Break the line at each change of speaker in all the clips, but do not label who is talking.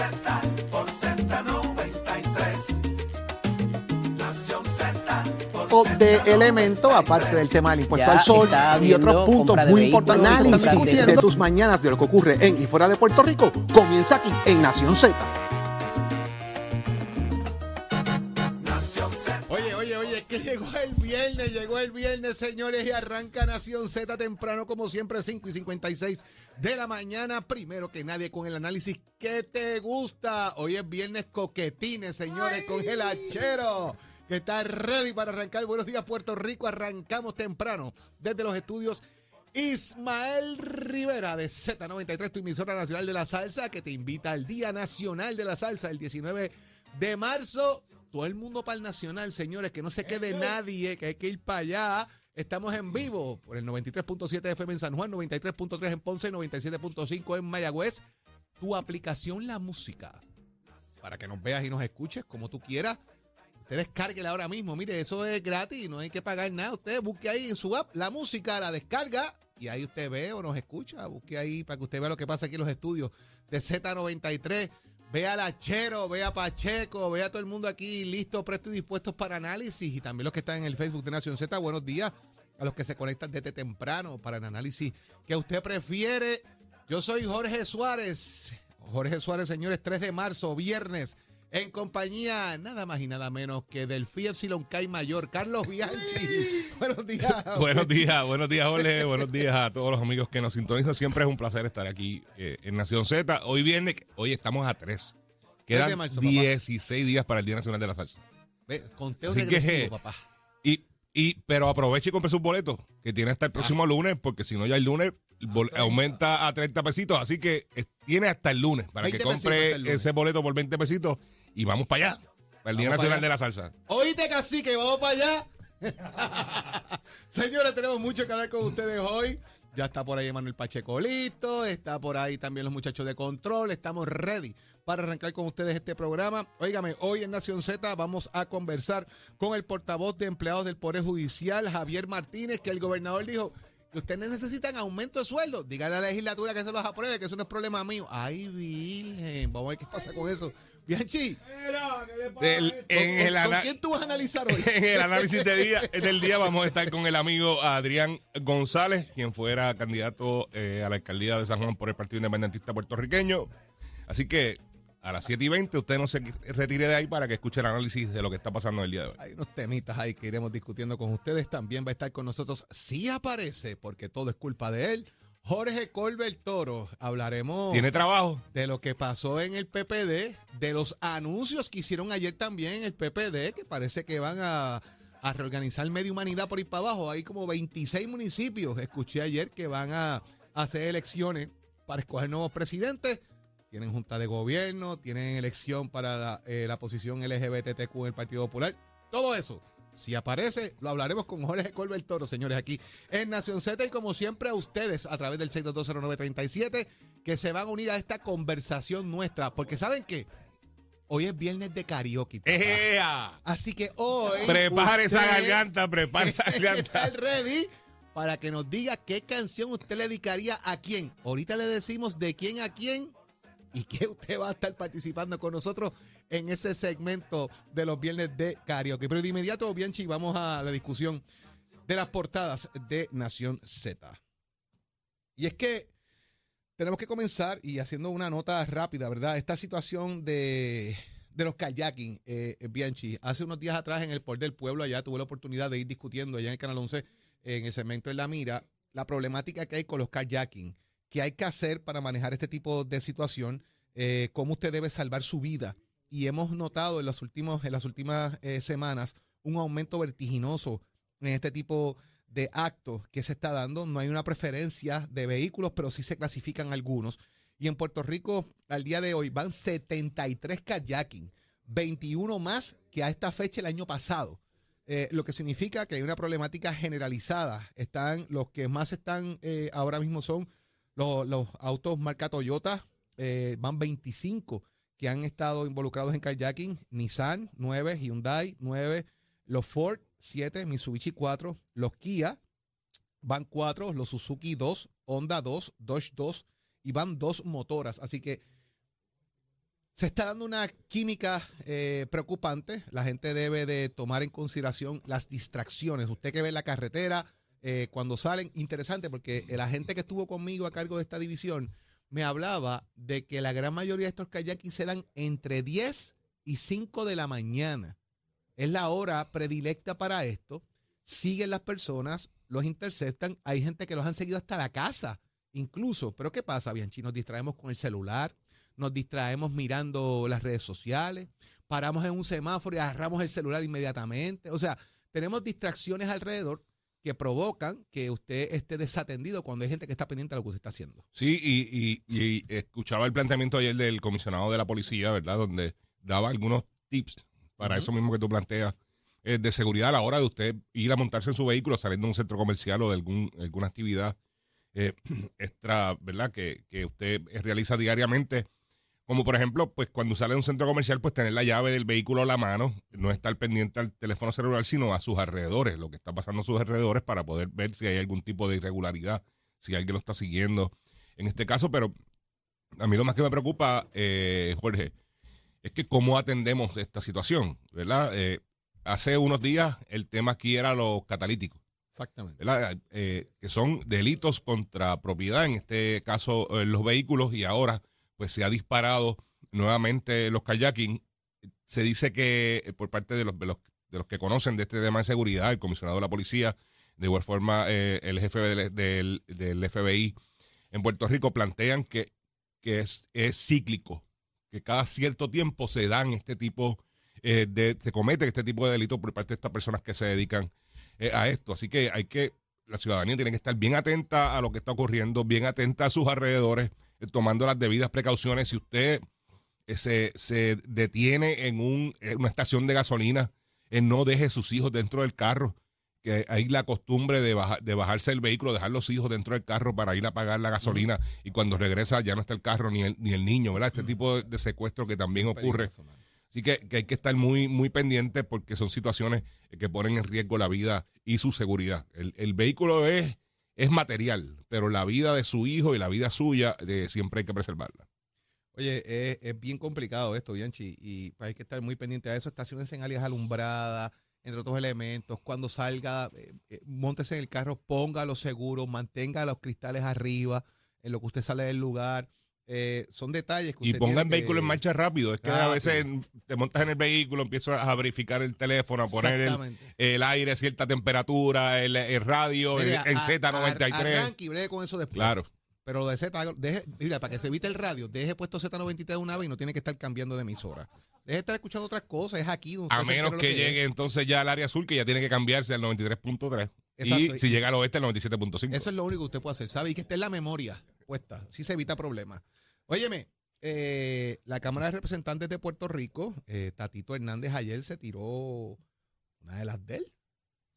Z por Z93. Nación Z por
o de elemento, aparte del tema del impuesto
Ya
al sol y otros puntos muy importantes. Análisis de tus mañanas de lo que ocurre en y fuera de Puerto Rico comienza aquí en Nación Z.
viernes, señores, y arranca Nación Z temprano, como siempre, 5 y 56 de la mañana. Primero que nadie con el análisis que te gusta. Hoy es viernes coquetines, señores, con el hachero, que está ready para arrancar. Buenos días, Puerto Rico. Arrancamos temprano desde los estudios. Ismael Rivera de Z93, tu emisora nacional de la salsa, que te invita al Día Nacional de la Salsa el 19 de marzo. Todo el mundo para el Nacional, señores, que no se quede nadie, que hay que ir para allá. Estamos en vivo por el 93.7 FM en San Juan, 93.3 en Ponce, 97.5 en Mayagüez. Tu aplicación La Música, para que nos veas y nos escuches como tú quieras. Usted descárguela ahora mismo. Mire, eso es gratis, no hay que pagar nada. Usted busque ahí en su app la música, la descarga y ahí usted ve o nos escucha. Busque ahí para que usted vea lo que pasa aquí en los estudios de Z93. Vea al Achero, vea a Pacheco, vea a todo el mundo aquí listo, presto y dispuestos para análisis. Y también los que están en el Facebook de Nación Z. Buenos días a los que se conectan desde temprano para el análisis que usted prefiere. Yo soy Jorge Suárez. Jorge Suárez, señores, 3 de marzo, viernes, en compañía nada más y nada menos que del Epsilon Kai Mayor, Carlos Bianchi. Buenos días.
Buenos días, buenos días, Jorge. buenos días a todos los amigos que nos sintonizan. Siempre es un placer estar aquí eh, en Nación Z. Hoy viernes, hoy estamos a 3.
de
Quedan
marzo, papá.
16 días para el Día Nacional de la Salsa.
Ve, Conteo
Así que,
regresivo, papá.
Y, y, pero aproveche y compre sus boletos, que tiene hasta el próximo lunes, porque si no, ya el lunes bol- aumenta a 30 pesitos. Así que eh, tiene hasta el lunes para que
20 pesitos
compre
lunes.
ese boleto por 20 pesitos y vamos para allá, para el Día Nacional de la Salsa.
Oíste, cacique, vamos para allá. Señores, tenemos mucho que hablar con ustedes hoy. Ya está por ahí Emanuel Pacheco listo, está por ahí también los muchachos de control, estamos ready para arrancar con ustedes este programa. Óigame, hoy en Nación Z vamos a conversar con el portavoz de empleados del Poder Judicial, Javier Martínez, que el gobernador dijo que ustedes necesitan aumento de sueldo. Dígale a la legislatura que se los apruebe, que eso no es problema mío. Ay, virgen, vamos a ver qué pasa con eso. Bianchi,
Del-
¿con,
en, el
con quién tú vas a analizar hoy?
en el análisis de día, del día vamos a estar con el amigo Adrián González, quien fuera candidato eh, a la alcaldía de San Juan por el Partido Independentista Puertorriqueño. Así que a las 7 y 20 usted no se retire de ahí para que escuche el análisis de lo que está pasando el día de hoy.
Hay unos temitas ahí que iremos discutiendo con ustedes. También va a estar con nosotros, si aparece, porque todo es culpa de él, Jorge Colbert Toro. Hablaremos
¿Tiene trabajo?
de lo que pasó en el PPD, de los anuncios que hicieron ayer también en el PPD, que parece que van a, a reorganizar Media Humanidad por ir para abajo. Hay como 26 municipios, escuché ayer, que van a, hacer elecciones para escoger nuevos presidentes. Tienen junta de gobierno, tienen elección para la, eh, la posición LGBTQ en el Partido Popular. Todo eso. Si aparece, lo hablaremos con Jorge Colbert Toro, señores, aquí en Nación Z. Y como siempre, a ustedes a través del 6220937, que se van a unir a esta conversación nuestra. Porque ¿saben qué? Hoy es viernes de karaoke.
¡Ea!
Así que hoy.
Prepare esa garganta, prepare esa garganta.
estar ready para que nos diga qué canción usted le dedicaría a quién. Ahorita le decimos de quién a quién y que usted va a estar participando con nosotros en ese segmento de los viernes de karaoke. Pero de inmediato, Bianchi, vamos a la discusión de las portadas de Nación Z. Y es que tenemos que comenzar y haciendo una nota rápida, ¿verdad? Esta situación de, de los kayaking, eh, Bianchi. Hace unos días atrás en el Por del Pueblo, allá tuve la oportunidad de ir discutiendo allá en el Canal 11, en el segmento en La Mira, la problemática que hay con los kayaking. ¿Qué hay que hacer para manejar este tipo de situación? Eh, ¿Cómo usted debe salvar su vida? Y hemos notado en, los últimos, en las últimas eh, semanas un aumento vertiginoso en este tipo de actos que se está dando. No hay una preferencia de vehículos, pero sí se clasifican algunos. Y en Puerto Rico, al día de hoy, van 73 kayaking, 21 más que a esta fecha el año pasado. Eh, lo que significa que hay una problemática generalizada. Están, los que más están ahora mismo son los, los autos marca Toyota, eh, van 25 que han estado involucrados en kayaking, Nissan 9, Hyundai 9, los Ford 7, Mitsubishi 4, los Kia van 4, los Suzuki 2, Honda 2, Dodge 2 y van dos motoras. Así que Se está dando una química eh, preocupante. La gente debe de tomar en consideración las distracciones. Usted que ve la carretera, eh, cuando salen, interesante porque el agente que estuvo conmigo a cargo de esta división me hablaba de que la gran mayoría de estos kayakis se dan entre 10 y 5 de la mañana. Es la hora predilecta para esto. Siguen las personas, los interceptan. Hay gente que los han seguido hasta la casa, incluso. Pero ¿qué pasa, Bianchi? Nos distraemos con el celular, nos distraemos mirando las redes sociales, paramos en un semáforo y agarramos el celular inmediatamente. O sea, tenemos distracciones alrededor que provocan que usted esté desatendido cuando hay gente que está pendiente de lo que usted está haciendo.
Sí, y, y- y escuchaba el planteamiento ayer del comisionado de la policía, ¿verdad? Donde daba algunos tips para eso mismo que tú planteas, eh, de seguridad a la hora de usted ir a montarse en su vehículo saliendo de un centro comercial o de algún, alguna actividad eh, extra, ¿verdad? Que, que usted realiza diariamente. Como por ejemplo, pues cuando sale de un centro comercial, pues tener la llave del vehículo a la mano, no estar pendiente al teléfono celular, sino a sus alrededores, lo que está pasando a sus alrededores para poder ver si hay algún tipo de irregularidad, si alguien lo está siguiendo en este caso, pero a mí lo más que me preocupa, eh, Jorge, es que cómo atendemos esta situación, ¿verdad? Eh, hace unos días el tema aquí era los catalíticos.
Exactamente.
¿verdad? Eh, que son delitos contra propiedad, en este caso eh, los vehículos, y ahora pues se ha disparado nuevamente los kayaking. Se dice que eh, por parte de los, de los, de los que conocen de este tema de seguridad, el comisionado de la policía, de igual forma eh, el jefe del, del- del FBI en Puerto Rico, plantean que, que es, es cíclico, que cada cierto tiempo se dan este tipo eh, de, se cometen este tipo de delitos por parte de estas personas que se dedican eh, a esto. Así que hay que, la ciudadanía tiene que estar bien atenta a lo que está ocurriendo, bien atenta a sus alrededores, tomando las debidas precauciones. Si usted eh, se, se detiene en un, en una estación de gasolina, eh, no deje sus hijos dentro del carro. Que hay la costumbre de, baja- de bajarse el vehículo, dejar los hijos dentro del carro para ir a pagar la gasolina y cuando regresa ya no está el carro ni el, ni el niño, ¿verdad? Este tipo de, de secuestro que también ocurre. Así que, que hay que estar muy, muy pendientes porque son situaciones que ponen en riesgo la vida y su seguridad. El, el vehículo es, es material, pero la vida de su hijo y la vida suya siempre hay que preservarla.
Oye, es, es bien complicado esto, Bianchi, y pues hay que estar muy pendiente a eso. Estaciones en áreas alumbradas, entre otros elementos. Cuando salga, eh, eh, móntese en el carro, ponga los seguros, mantenga los cristales arriba en lo que usted sale del lugar. Eh, son detalles que
Y
usted
pongan
tiene que-
vehículo en marcha rápido. Es que a
Rápido.
veces te montas en el vehículo, empiezas a verificar el teléfono, a poner el, el aire, cierta temperatura, el, el radio, el,
Mire,
el
a-
Z93.
ar- Arranque y bregue con eso después.
Claro.
Pero lo de Z, deje, mira, para que se evite el radio, deje puesto Z93 de una vez y no tiene que estar cambiando de emisora. Deje de estar escuchando otras cosas, es aquí donde
A menos que
es.
llegue entonces ya al área azul, que ya tiene que cambiarse al 93.3.
Exacto.
Y si
Y-
llega al oeste, al 97.5.
Eso es lo único que usted puede hacer, ¿sabe? Y que esté en la memoria puesta. Sí se evita problemas. Óyeme, eh, la Cámara de Representantes de Puerto Rico, eh, Tatito Hernández ayer se tiró una de las de él.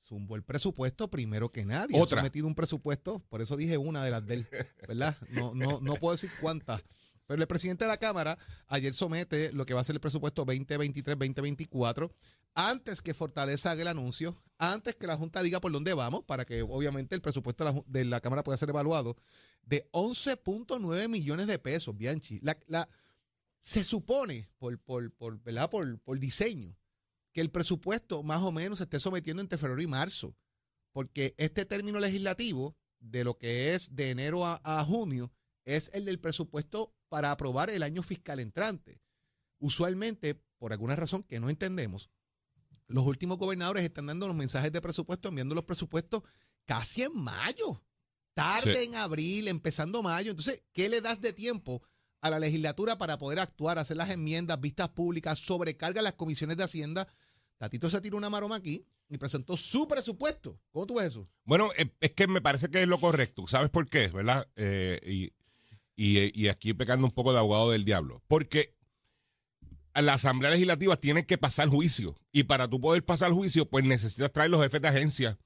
Zumbó el presupuesto primero que nadie.
Otra.
Ha sometido un presupuesto, por eso dije una de las de él, ¿verdad? No, no, no puedo decir cuántas. Pero el presidente de la Cámara ayer somete lo que va a ser el presupuesto 2023-2024 antes que Fortaleza haga el anuncio, antes que la Junta diga por dónde vamos, para que obviamente el presupuesto de la, Cámara pueda ser evaluado, de 11.9 millones de pesos, Bianchi. La, la- se supone, por, por, por, ¿verdad? Por, por diseño, que el presupuesto más o menos se esté sometiendo entre febrero y marzo, porque este término legislativo, de lo que es de enero a junio, es el del presupuesto para aprobar el año fiscal entrante. Usualmente, por alguna razón que no entendemos, los últimos gobernadores están dando los mensajes de presupuesto, enviando los presupuestos casi en mayo, tarde
Sí.
en abril, empezando mayo. Entonces, ¿qué le das de tiempo a la legislatura para poder actuar, hacer las enmiendas, vistas públicas, sobrecarga las comisiones de Hacienda? Tatito se tiró una maroma aquí y presentó su presupuesto. ¿Cómo tú ves eso?
Bueno, eh, es que me parece que es lo correcto. ¿Sabes por qué? ¿Verdad? Eh, y, y, y aquí pecando un poco de abogado del diablo. Porque la Asamblea Legislativa tiene que pasar juicio. Y para tú poder pasar juicio, pues necesitas traer los jefes de agencia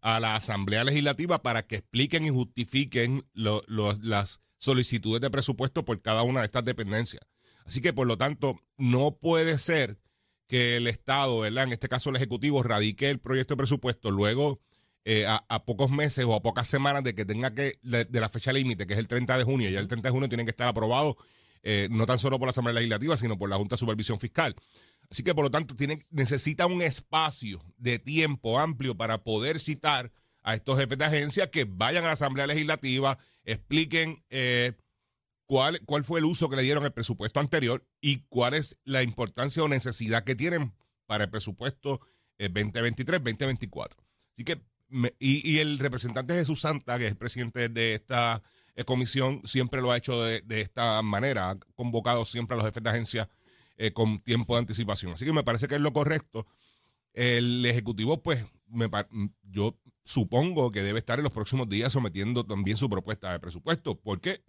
a la Asamblea Legislativa para que expliquen y justifiquen lo- las solicitudes de presupuesto por cada una de estas dependencias. Así que, por lo tanto, no puede ser que el Estado, ¿verdad? En este caso el Ejecutivo, radique el proyecto de presupuesto luego eh, a, a pocos meses o a pocas semanas de que tenga que, de, de la fecha límite, que es el 30 de junio, ya el 30 de junio tienen que estar aprobados eh, no tan solo por la Asamblea Legislativa, sino por la Junta de Supervisión Fiscal. Así que, por lo tanto, tiene, necesita un espacio de tiempo amplio para poder citar a estos jefes de agencia que vayan a la Asamblea Legislativa, expliquen eh, cuál, cuál fue el uso que le dieron al presupuesto anterior y cuál es la importancia o necesidad que tienen para el presupuesto eh, 2023-2024. Así que, y, el representante Jesús Santa, que es el presidente de esta eh, comisión, siempre lo ha hecho de, esta manera, ha convocado siempre a los jefes de agencia eh, con tiempo de anticipación. Así que me parece que es lo correcto. El Ejecutivo, pues, me, yo supongo que debe estar en los próximos días sometiendo también su propuesta de presupuesto, porque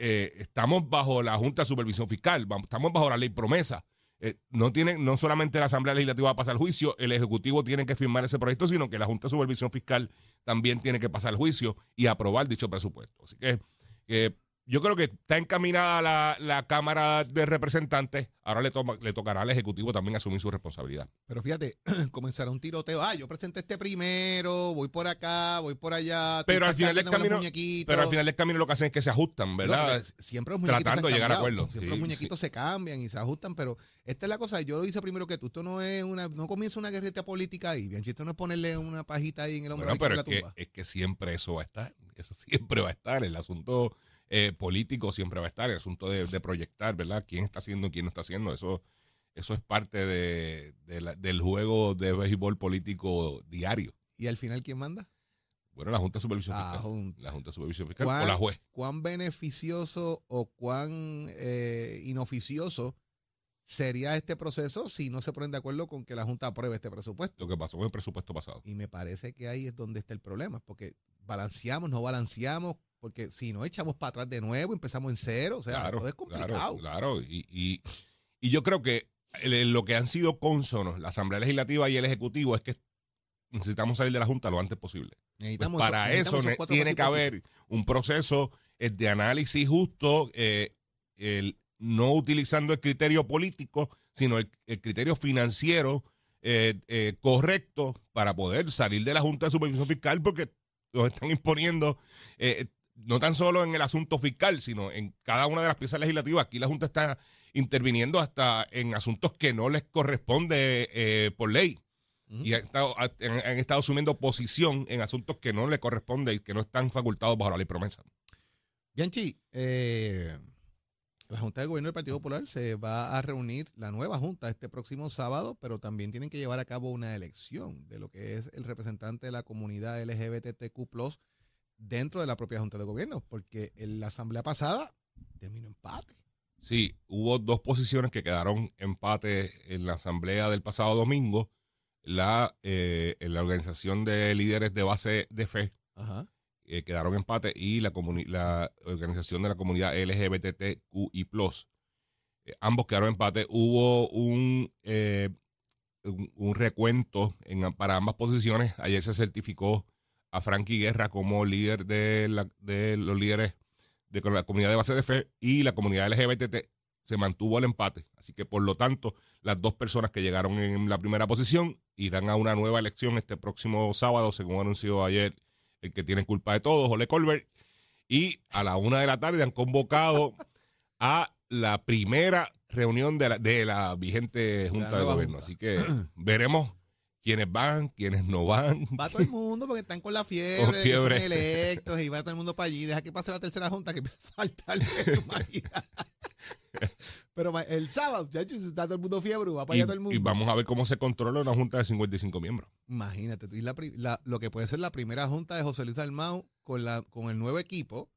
eh, estamos bajo la Junta de Supervisión Fiscal, estamos bajo la ley promesa. Eh, no tienen, no solamente la Asamblea Legislativa va a pasar el juicio, el Ejecutivo tiene que firmar ese proyecto, sino que la Junta de Supervisión Fiscal también tiene que pasar el juicio y aprobar dicho presupuesto. Así que eh, yo creo que está encaminada la, la Cámara de Representantes, ahora le, toma- le tocará al Ejecutivo también asumir su responsabilidad.
Pero fíjate, comenzará un tiroteo. Ah, yo presenté este primero, voy por acá, voy por allá.
Pero al final del camino, pero al final del camino lo que hacen es que se ajustan, ¿verdad?
siempre los muñequitos
Tratando
se han
de llegar a
cambiado.
acuerdo.
Siempre
Sí,
los muñequitos se cambian y se ajustan, pero esta es la cosa. Yo lo hice primero que tú. Esto no es una, no comienza una guerrita política ahí. Bianchi, esto no es ponerle una pajita ahí en el hombro
Bueno, pero
la
es que, es que siempre eso va a estar. Eso siempre va a estar. El asunto eh, político siempre va a estar. El asunto de, de proyectar, ¿verdad? ¿Quién está haciendo y quién no está haciendo? Eso, eso es parte de, de la- del juego de béisbol político diario.
¿Y al final quién manda?
Bueno, la Junta de Supervisión
La
Fiscal.
Junta.
La Junta de Supervisión Fiscal
¿Cuán-
o la juez.
¿Cuán beneficioso o cuán eh, inoficioso sería este proceso si no se ponen de acuerdo con que la Junta apruebe este presupuesto?
Lo que pasó con el presupuesto pasado.
Y me parece que ahí es donde está el problema, porque balanceamos, no balanceamos, porque si no echamos para atrás de nuevo, empezamos en cero, o sea,
claro,
todo es complicado.
Claro, claro. Y, y, y yo creo que lo que han sido cónsonos la Asamblea Legislativa y el Ejecutivo es que necesitamos salir de la Junta lo antes posible. Pues
Necesitamos
para
necesitamos
eso tiene que haber un proceso eh, de análisis justo, eh, el- no utilizando el criterio político, sino el, el criterio financiero eh, eh, correcto para poder salir de la Junta de Supervisión Fiscal, porque nos están imponiendo, eh, no tan solo en el asunto fiscal, sino en cada una de las piezas legislativas. Aquí la Junta está interviniendo hasta en asuntos que no les corresponde eh, por ley y han estado, han, han estado asumiendo posición en asuntos que no le corresponde y que no están facultados bajo la ley promesa.
Bianchi, eh, la Junta de Gobierno del Partido Popular se va a reunir, la nueva Junta, este próximo sábado, pero también tienen que llevar a cabo una elección de lo que es el representante de la comunidad LGBTQ dentro de la propia Junta de Gobierno, porque en la asamblea pasada terminó empate.
Sí, hubo dos posiciones que quedaron empate en la asamblea del pasado domingo. La, eh, en la organización de líderes de base de fe
Ajá.
eh, quedaron empate y la, la organización de la comunidad LGBTQI+. Eh, ambos quedaron empate. Hubo un, eh, un, un recuento en, para ambas posiciones. Ayer se certificó a Frankie Guerra como líder de, la- de los líderes de la comunidad de base de fe y la comunidad LGBT se mantuvo el empate. Así que, por lo tanto, las dos personas que llegaron en la primera posición irán a una nueva elección este próximo sábado, según anunció ayer el que tiene culpa de todo, Jole Colbert. Y a la una de la tarde han convocado a la primera reunión de la, de la vigente Junta de Gobierno.
junta.
Así que veremos quiénes van, quiénes no van.
Va todo el mundo porque están con la fiebre,
Con
de que son
fiebre.
electos y va todo el mundo para allí. Deja que pase la tercera junta que empieza a faltar. Pero el sábado, ya está todo el mundo fiebre, va para
Y,
allá todo el mundo.
y vamos a ver cómo se controla una Junta de 55 miembros.
Imagínate, tú, y la la- lo que puede ser la primera junta de José Luis Dalmau con, la, con el nuevo equipo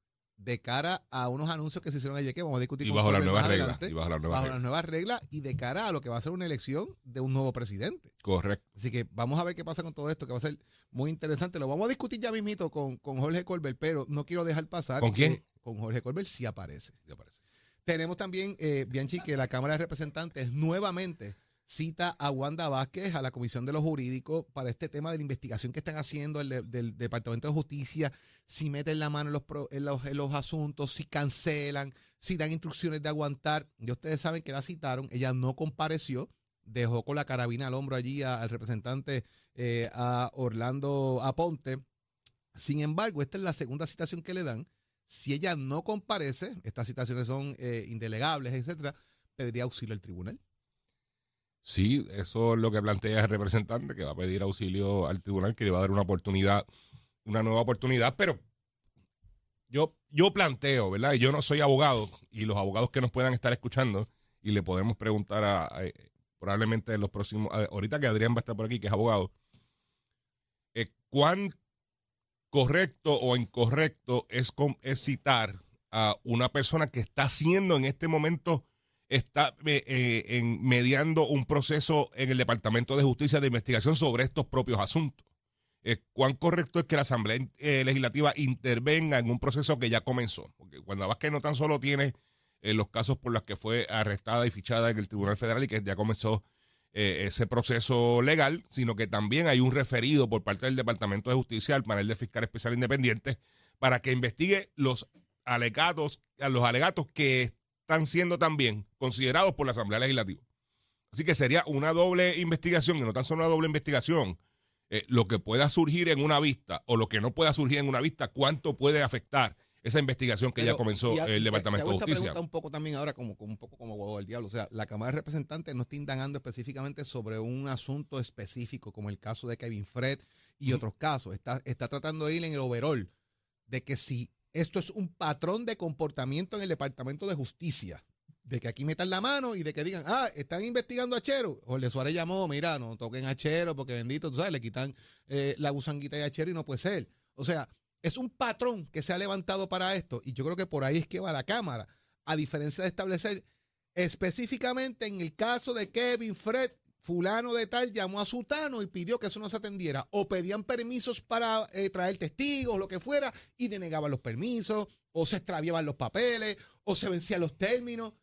de cara a unos anuncios que se hicieron ayer que vamos a discutir
Y bajo las nuevas reglas. Y bajo las nuevas
bajo
reglas.
las nuevas reglas y de cara a lo que va a ser una elección de un nuevo presidente.
Correcto.
Así que vamos a ver qué pasa con todo esto, que va a ser muy interesante. Lo vamos a discutir ya mismito con, con Jorge Colbert, pero no quiero dejar pasar.
¿Con quién?
que Con Jorge Colbert sí aparece.
Ya parece.
Tenemos también, eh, Bianchi, que la Cámara de Representantes nuevamente cita a Wanda Vázquez a la Comisión de los Jurídicos para este tema de la investigación que están haciendo el de- del Departamento de Justicia, si meten la mano en los, en los, en los asuntos, si cancelan, si dan instrucciones de aguantar. Ya ustedes saben que la citaron, ella no compareció, dejó con la carabina al hombro allí al representante eh, a Orlando Aponte. Sin embargo, esta es la segunda citación que le dan Si ella no comparece, estas citaciones son eh, indelegables, etcétera, pediría auxilio al tribunal.
Sí, eso es lo que plantea el representante, que va a pedir auxilio al tribunal, que le va a dar una oportunidad, una nueva oportunidad, pero yo, yo planteo, ¿verdad? Yo no soy abogado, y los abogados que nos puedan estar escuchando, y le podemos preguntar a, a- probablemente en los próximos, a- ahorita que Adrián va a estar por aquí, que es abogado, eh, ¿cuán correcto o incorrecto es, es citar a una persona que está haciendo en este momento está eh, eh, mediando un proceso en el Departamento de Justicia de investigación sobre estos propios asuntos. Eh, ¿Cuán correcto es que la Asamblea Legislativa intervenga en un proceso que ya comenzó? Porque Wanda Vázquez no tan solo tiene los casos por los que fue arrestada y fichada en el Tribunal Federal y que ya comenzó ese proceso legal, sino que también hay un referido por parte del Departamento de Justicia al panel de fiscal especial independiente para que investigue los alegatos, los alegatos que están siendo también considerados por la Asamblea Legislativa. Así que sería una doble investigación, y no tan solo una doble investigación, eh, lo que pueda surgir en una vista o lo que no pueda surgir en una vista, cuánto puede afectar esa investigación que ya comenzó
a-
el Departamento de Justicia.
pregunta un poco también ahora como, como un poco como huevo del diablo. O sea, la Cámara de Representantes no está indagando específicamente sobre un asunto específico como el caso de Kevin Fred y otros casos. Está, está tratando de ir en el overall de que si esto es un patrón de comportamiento en el Departamento de Justicia, de que aquí metan la mano y de que digan, ah, están investigando a Chero. Jorge Suárez llamó, mira, no toquen a Chero porque bendito, tú sabes, le quitan eh, la gusanguita de Chero y no puede ser. O sea, es un patrón que se ha levantado para esto y yo creo que por ahí es que va la Cámara, a diferencia de establecer específicamente en el caso de Kevin Fred, fulano de tal llamó a Sutano y pidió que eso no se atendiera o pedían permisos para eh, traer testigos, lo que fuera, y denegaban los permisos o se extraviaban los papeles o se vencían los términos.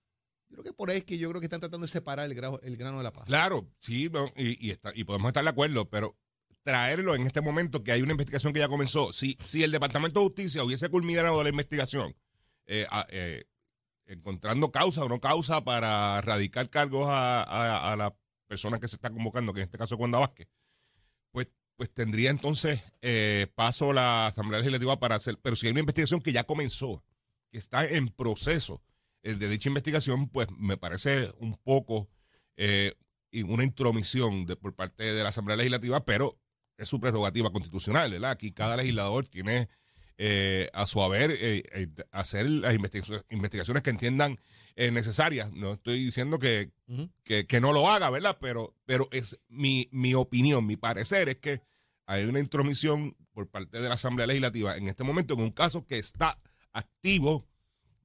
Yo creo que por ahí es que yo creo que están tratando de separar el, grano, el grano de la paz.
Claro, sí, y, y, está, y podemos estar de acuerdo, pero traerlo en este momento que hay una investigación que ya comenzó, si, si el Departamento de Justicia hubiese culminado la investigación, eh, eh, encontrando causa o no causa para radicar cargos a, a la persona que se está convocando, que en este caso es Wanda Vázquez, pues, pues tendría entonces eh, paso la Asamblea Legislativa para hacer, pero si hay una investigación que ya comenzó, que está en proceso, el de dicha investigación, pues me parece un poco eh, una intromisión de, por parte de la Asamblea Legislativa, pero es su prerrogativa constitucional, ¿verdad? Aquí cada legislador tiene eh, a su haber eh, eh, hacer las investigaciones, que entiendan eh, necesarias. No estoy diciendo que, que, que no lo haga, ¿verdad? Pero, pero es mi, mi opinión, mi parecer es que hay una intromisión por parte de la Asamblea Legislativa en este momento en un caso que está activo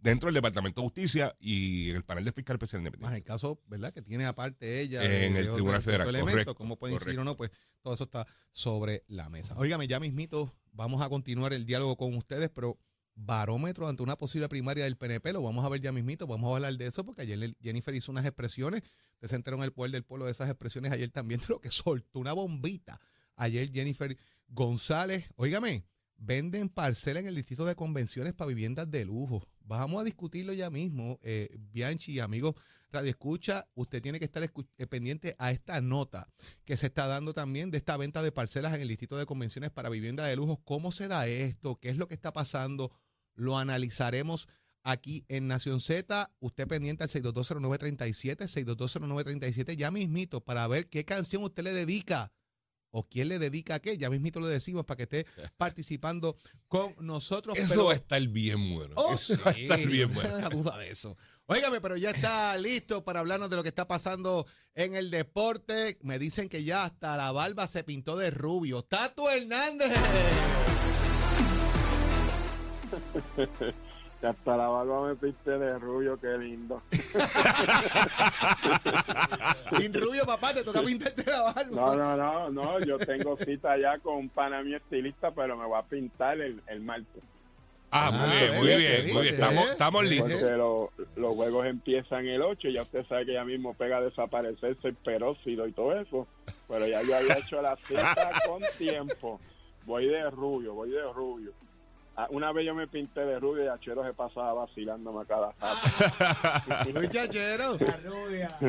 dentro del Departamento de Justicia y en el panel de fiscal especial
Más el caso, ¿verdad? Que tiene aparte ella.
En el Tribunal Federal, correcto,
cómo puede incidir o
correcto.
no, pues todo eso está sobre la mesa. Óigame, ya mismito vamos a continuar el diálogo con ustedes, pero barómetro ante una posible primaria del PNP, lo vamos a ver ya mismito, vamos a hablar de eso, porque ayer Jennifer hizo unas expresiones, ustedes se enteraron en el poder del pueblo de esas expresiones ayer también, de lo que soltó una bombita. Ayer Jennifer González, óigame, venden parcela en el distrito de convenciones para viviendas de lujo. Vamos a discutirlo ya mismo, eh, Bianchi y amigos Radio Escucha, usted tiene que estar eh, pendiente a esta nota que se está dando también de esta venta de parcelas en el distrito de convenciones para vivienda de lujo. ¿Cómo se da esto? ¿Qué es lo que está pasando? Lo analizaremos aquí en Nación Z. Usted pendiente al 6220937, 6220937, ya mismito, para ver qué canción usted le dedica o quién le dedica a qué. Ya mismito lo decimos para que esté participando con nosotros.
Eso
pero-
va a estar bien bueno.
Oh,
Eso va a estar
sí,
bien
no
bueno.
tenga duda de eso. Óigame, pero ya está listo para hablarnos de lo que está pasando en el deporte. Me dicen que ya hasta la barba se pintó de rubio. Tato Hernández.
Que hasta la barba me pinte de rubio, qué lindo.
Sin rubio, papá, te toca pintarte la barba.
No, no, no, no, yo tengo cita ya con un pana mío estilista, pero me va a pintar el, el martes.
Ah, muy
Ah,
bien, muy bien, muy bien. Estamos, estamos listos.
Porque lo- los juegos empiezan el 8, ya usted sabe que ya mismo pega a desaparecerse el peróxido y todo eso. Pero ya yo había hecho la cita con tiempo. Voy de rubio, voy de rubio. Ah, Una vez yo me pinté de rubio y Achero se pasaba vacilándome a cada rato.
Muchachero.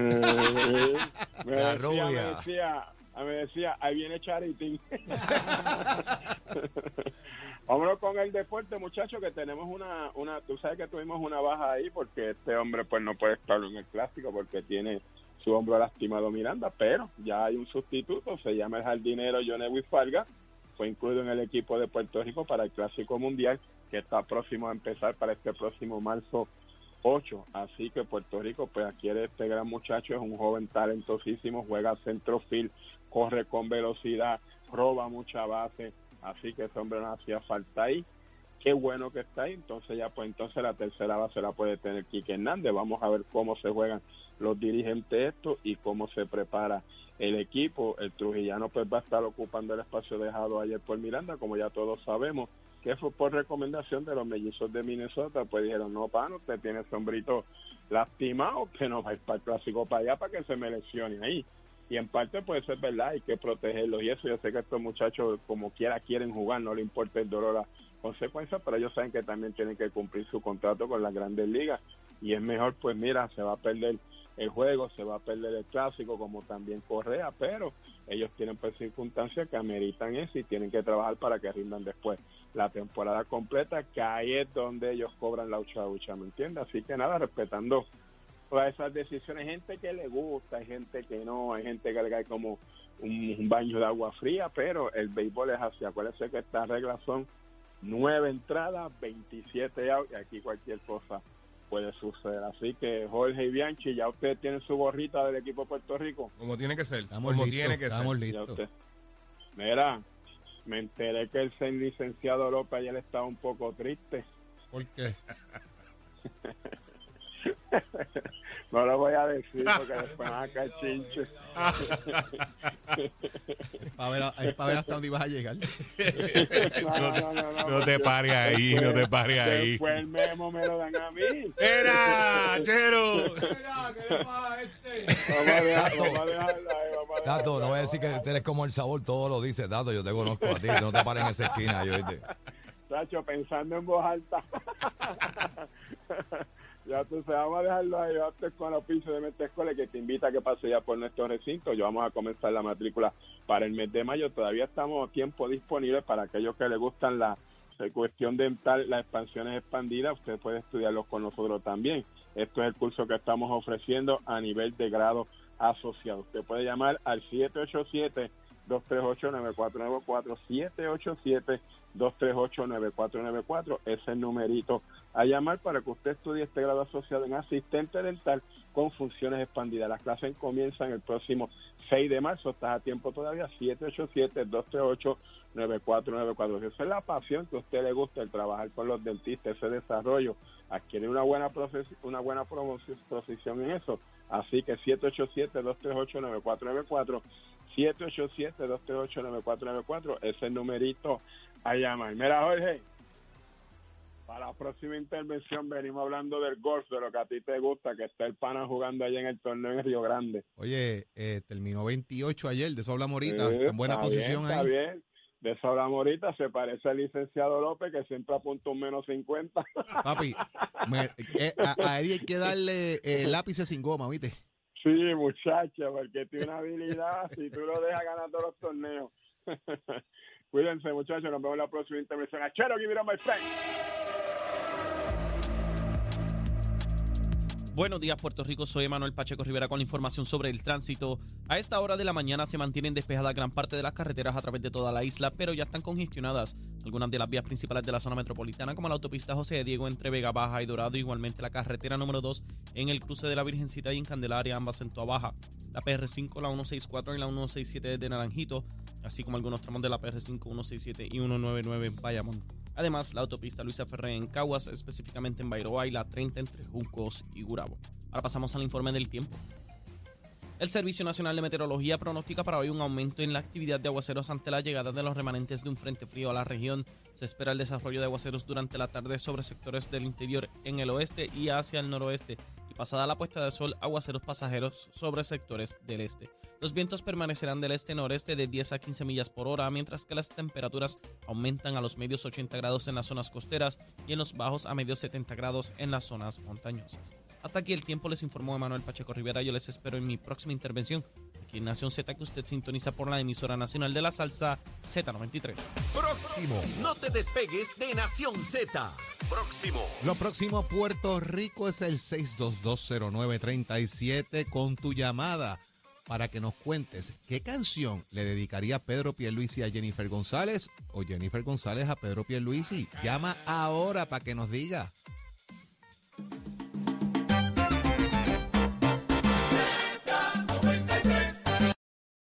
Me
La
decía,
rubia.
me decía, A mí me decía, ahí viene Charity. Vámonos con el deporte, muchachos, que tenemos una, una, tú sabes que tuvimos una baja ahí porque este hombre pues no puede estar en el clásico porque tiene su hombro lastimado Miranda, pero ya hay un sustituto, se llama el jardinero Johnny Farga, fue incluido en el equipo de Puerto Rico para el Clásico Mundial, que está próximo a empezar para este próximo marzo 8. Así que Puerto Rico pues adquiere este gran muchacho, es un joven talentosísimo, juega centrofield, corre con velocidad, roba mucha base, así que ese hombre no hacía falta ahí. Qué bueno que está ahí, entonces ya pues entonces la tercera base la puede tener Quique Hernández. Vamos a ver cómo se juegan los dirigentes esto y cómo se prepara el equipo. El Trujillano pues va a estar ocupando el espacio dejado ayer por Miranda, como ya todos sabemos, que fue por recomendación de los mellizos de Minnesota, pues dijeron, no, pano, usted tiene el sombrito lastimado, que no va a ir para el clásico para allá para que se me lesione ahí. Y en parte pues eso es verdad, hay que protegerlos y eso, yo sé que estos muchachos como quiera quieren jugar, no le importa el dolor a consecuencias, pero ellos saben que también tienen que cumplir su contrato con las grandes ligas y es mejor pues mira, se va a perder el juego, se va a perder el clásico como también Correa, pero ellos tienen pues circunstancias que ameritan eso y tienen que trabajar para que rindan después. La temporada completa, que ahí es donde ellos cobran la ucha ¿me entiendes? Así que nada, respetando todas esas decisiones, hay gente que le gusta, hay gente que no, hay gente que le cae como un, un baño de agua fría, pero el béisbol es así, acuérdense que estas reglas son nueve entradas, 27 out y aquí cualquier cosa puede suceder. Así que Jorge y Bianchi, ya ustedes tienen su gorrita del equipo de Puerto Rico.
Como tiene que ser.
Estamos
como
listos,
tiene que
estamos
ser.
Listos.
usted. Mira, me enteré que el ser licenciado López ayer estaba un poco triste.
¿Por qué?
No lo voy a decir porque después van a caer chinches.
Para ver, es para ver hasta dónde ibas a llegar.
No, no, no, no,
No te pares ahí, no te pares ahí.
Después el memo me lo dan a mí.
¡Era! ¡Chero!
Vamos a, dejar, vamos a dejarlo ahí. Vamos a
Tato,
dejarlo
no voy a decir que eres como el sabor, todo lo dice. Tato, yo te conozco a ti. No te pares en esa esquina. Yo.
Tacho, pensando en voz alta. Ya tú sabes, vamos a dejarlo ahí, antes con el oficio de Mente Escuela que te invita a que pase ya por nuestro recinto. Ya vamos a comenzar la matrícula para el mes de mayo. Todavía estamos a tiempo disponible para aquellos que les gustan la, la cuestión dental, las expansiones expandidas. Usted puede estudiarlos con nosotros también. Esto es el curso que estamos ofreciendo a nivel de grado asociado. Usted puede llamar al 787 238 9494 787 238-9494. Es el numerito a llamar para que usted estudie este grado asociado en asistente dental con funciones expandidas. Las clases comienzan el próximo 6 de marzo. Estás a tiempo todavía. 787-238-9494. Esa es la pasión que a usted le gusta, el trabajar con los dentistas, ese desarrollo. Adquiere una buena, posición en eso. Así que 787-238-9494. 787-238-9494 es numerito a llamar. Mira, Jorge, para la próxima intervención venimos hablando del golf, de lo que a ti te gusta, que está el pana jugando allá en el torneo en Río Grande.
Oye, eh, terminó 28 ayer, de eso hablamos ahorita.
Sí,
está en buena
está
posición
bien, Está
ahí.
bien. De eso hablamos ahorita. Se parece al licenciado López, que siempre apunta un menos 50.
Papi, me- eh, a, a Eddie hay que darle eh, lápices sin goma, ¿viste?
Sí, muchacha, porque tiene una habilidad si tú lo dejas ganar todos los torneos. Cuídense, muchachos. Nos vemos en la próxima intervención. Achero, give it up, my.
Buenos días, Puerto Rico. Soy Manuel Pacheco Rivera con la información sobre el tránsito. A esta hora de la mañana se mantienen despejadas gran parte de las carreteras a través de toda la isla, pero ya están congestionadas algunas de las vías principales de la zona metropolitana, como la autopista José de Diego entre Vega Baja y Dorado, igualmente la carretera número 2 en el cruce de la Virgencita y en Candelaria, ambas en Toa Baja, la PR5, la 164 y la 167 de Naranjito, así como algunos tramos de la PR5, 167 y 199 en Bayamón. Además, la autopista Luisa Ferré en Caguas, específicamente en Bairoa y la 30 entre Juncos y Gurabo. Ahora pasamos al informe del tiempo. El Servicio Nacional de Meteorología pronostica para hoy un aumento en la actividad de aguaceros ante la llegada de los remanentes de un frente frío a la región. Se espera el desarrollo de aguaceros durante la tarde sobre sectores del interior en el oeste y hacia el noroeste. Pasada la puesta de sol, aguaceros pasajeros sobre sectores del este. Los vientos permanecerán del este-noreste de 10 a 15 millas por hora, mientras que las temperaturas aumentan a los medios 80 grados en las zonas costeras y en los bajos a medios 70 grados en las zonas montañosas. Hasta aquí el tiempo les informó Emanuel Pacheco Rivera. Yo les espero en mi próxima intervención aquí en Nación Z que usted sintoniza por la emisora nacional de la salsa Z93.
Próximo. No te despegues de Nación Z. Próximo.
Lo próximo a Puerto Rico es el 6220937 con tu llamada para que nos cuentes qué canción le dedicaría Pedro Pierluisi a Jennifer González o Jennifer González a Pedro Pierluisi. Llama ahora para que nos diga.